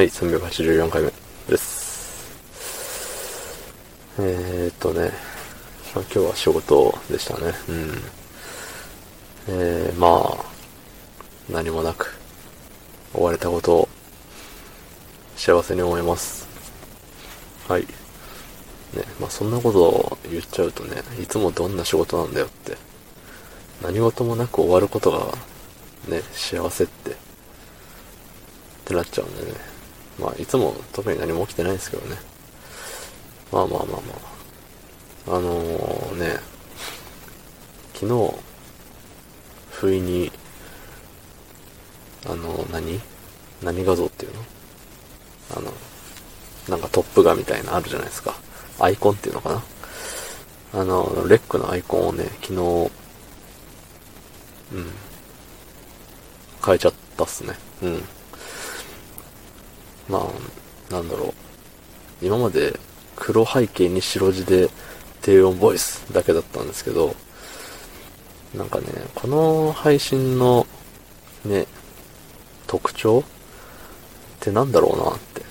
はい、384回目です。えー、っとね、まあ今日は仕事でしたね。うん。えー、まあ、何もなく、終われたことを、幸せに思います。はい。ね、まあそんなことを言っちゃうとね、いつもどんな仕事なんだよって、何事もなく終わることが、ね、幸せって、ってなっちゃうんでね。まあ、いつも特に何も起きてないんですけどね。まあまあまあまあ。あのー、ね、昨日、不意に、あの、何？何画像っていうの？あの、なんかトップ画みたいなあるじゃないですか。アイコンっていうのかな？あの、レックのアイコンをね、昨日、うん、変えちゃったっすね。うん。まあ、なんだろう。今まで黒背景に白地で低音ボイスだけだったんですけど、なんかね、この配信のね、特徴ってなんだろうなって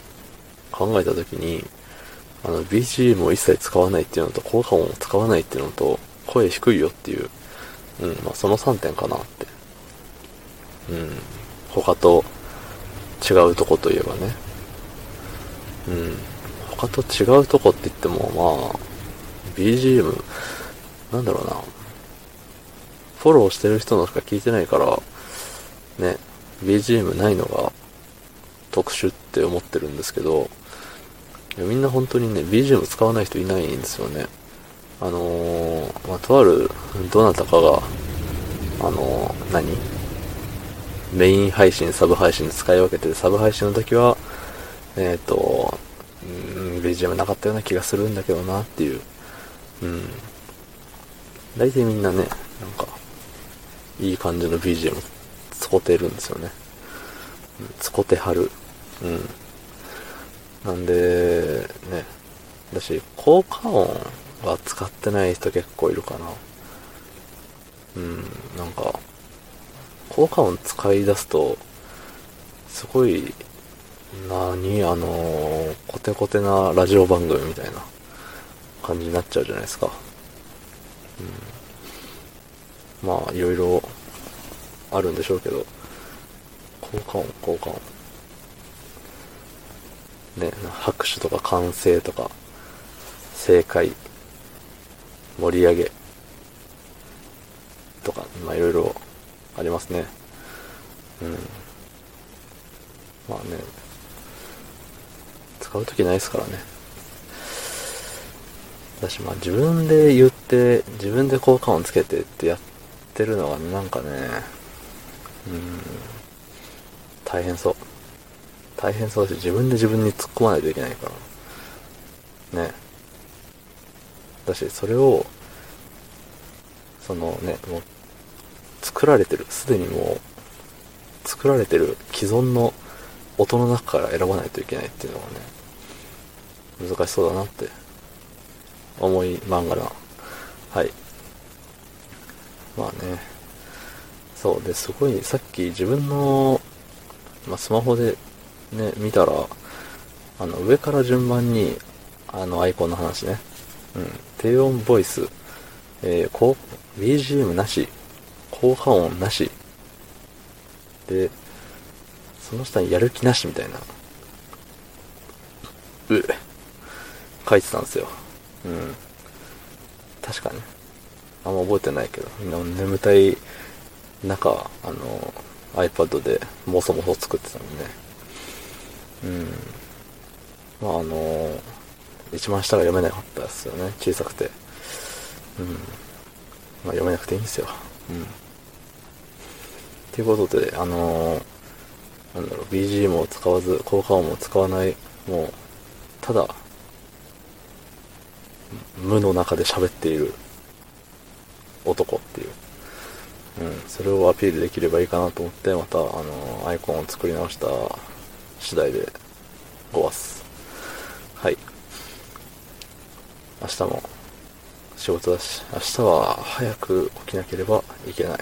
考えたときに、あの BGM を一切使わないっていうのと効果音を使わないっていうのと声低いよっていう、うん、まあその3点かなって。うん、他と違うとこといえばね。うん。他と違うとこって言っても、まあ、BGM、なんだろうな。フォローしてる人のしか聞いてないから、ね、BGM ないのが特殊って思ってるんですけど、みんな本当にね、BGM 使わない人いないんですよね。あのー、まあ、とある、どなたかが、あのー、何？メイン配信、サブ配信で使い分けて、サブ配信の時は、えっ、と、うん、BGM なかったような気がするんだけどなっていう。うん。大体みんなね、なんか、いい感じの BGM 使ってるんですよね。うん使ってはる。うん。なんで、ね。だし、効果音は使ってない人結構いるかな。うん、なんか、効果音使い出すと、すごい、何あのーコテコテなラジオ番組みたいな感じになっちゃうじゃないですか。うん。まあ、いろいろあるんでしょうけど、効果音、効果音。ね、拍手とか歓声とか、正解、盛り上げ、とか、まあいろいろありますね。うん。まあね、使うときないですからね。だしまあ自分で言って、自分で効果音つけてってやってるのが、なんかね、うん、大変そう。大変そうだし、自分で自分に突っ込まないといけないから。ね。だし、それを、そのね、もう、作られてる、すでにもう、作られてる既存の音の中から選ばないといけないっていうのがね、難しそうだなって、思い漫画な。はい。まあね、そうで、すごい、さっき自分の、まあ、スマホでね、見たら、あの、上から順番に、あの、アイコンの話ね。うん。低音ボイス、えー、こう、BGM なし、効果音なし、で、その下にやる気なしみたいな、うえ、書いてたんですよ。うん。確かに。あんま覚えてないけど、みん眠たい中、あの、iPad でもそもそ作ってたんでね。うん。まああの、一番下が読めなかったですよね。小さくて。うん。まあ読めなくていいんですよ。うん。ということで、あのなんだろう、BGM を使わず、効果音も使わない、もう、ただ、無の中で喋っている男っていう。うん、それをアピールできればいいかなと思って、また、あの、アイコンを作り直した次第でごわす。はい。明日も仕事だし、明日は早く起きなければいけない。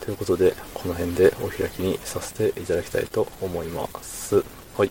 ということで、この辺でお開きにさせていただきたいと思います。はい。